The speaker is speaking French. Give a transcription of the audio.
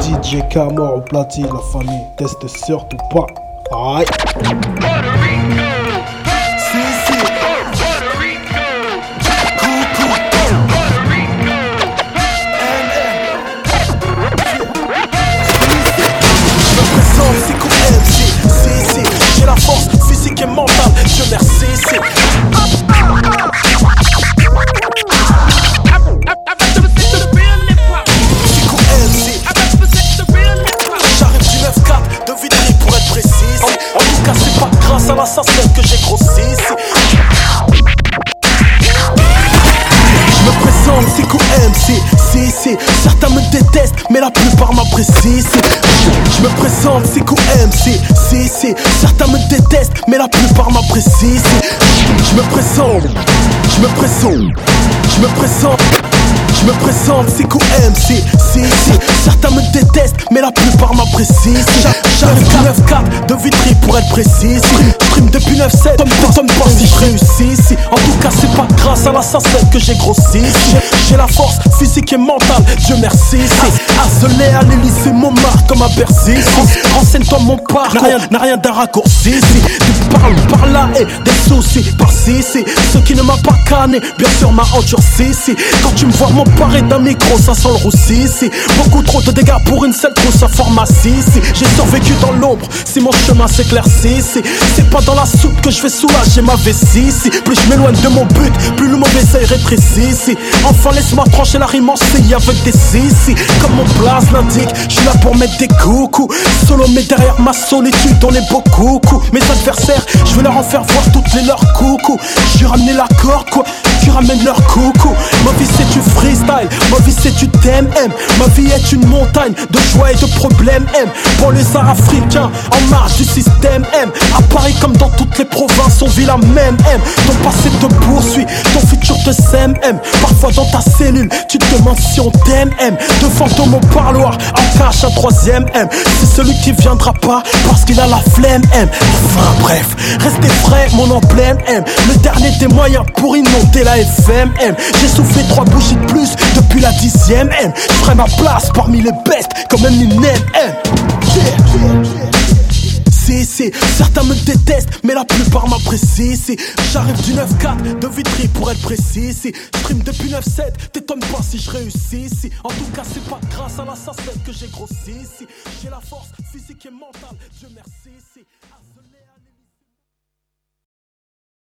DJ Camor au platine, la famille, teste surtout pas. Aïe. Que j'ai grossi. Je me présente, c'est cool MC, c'est, c'est Certains me détestent, mais la plupart m'apprécient Je me présente, c'est cool MC, c'est, c'est Certains me détestent, mais la plupart m'apprécient Je me présente, je me présente, je me présente je me présente, c'est cool MC, la c'est- J'arrive du 9-4 de Vitry pour être précis stream depuis 9-7, Tom Tom pas si je réussis. Si. En tout cas c'est pas grâce à l'assassin que j'ai grossi. J'ai- la force physique et mentale, Dieu merci. Azelé à l'Élysée, Montmartre Bercy si. Renseigne-toi mon parcours, n'a rien, d'un raccourci si. Tu parles par là et des soucis par-ci si. Ce qui ne m'a pas canné, bien sûr m'a endurci si. Quand tu me vois m'emparer d'un micro, ça sent le roussi si. Beaucoup trop de dégâts pour une seule trousse à pharmacie si. J'ai survécu dans l'ombre, si mon chemin s'éclaircit si. C'est pas dans la soupe que je vais soulager ma vessie si. Plus je m'éloigne de mon but, plus le mauvais œil rétrécit si. Enfin laisse-moi trancher la rime en avec des si si. Comme mon place l'indique, je suis là pour mettre des coucous. Solo mais derrière ma solitude on est beaucoup coups. Mes adversaires, je vais leur en faire voir toutes les leurs coucous. Je ramené l'accord quoi, tu ramènes leur coucou. Ma vie c'est du thème M. Ma vie est une montagne de joie et de problèmes M. Pour les africains, en marge du système M. À Paris comme dans toutes les provinces, on vit la même M. Ton passé te poursuit, ton futur te sème M. Parfois dans ta cellule, tu te demandes si on M. Devant ton mon parloir, en cache un troisième M. C'est celui qui viendra pas parce qu'il a la flemme M. Enfin bref, restez frais, mon emblème M. Le dernier des moyens pour inonder la FM M. J'ai soufflé trois bougies de plus depuis la dixième M. Je ferai ma place parmi les bestes comme Eminem M. Yeah. C'est, c'est, certains me détestent, mais la plupart m'apprécient. J'arrive du 9-4 de Vitry pour être précis. Stream depuis 9-7, t'étonnes pas si je réussis. Si, en tout cas, c'est pas grâce à l'assassin que j'ai grossi. Si, j'ai la force physique et mentale, Dieu merci.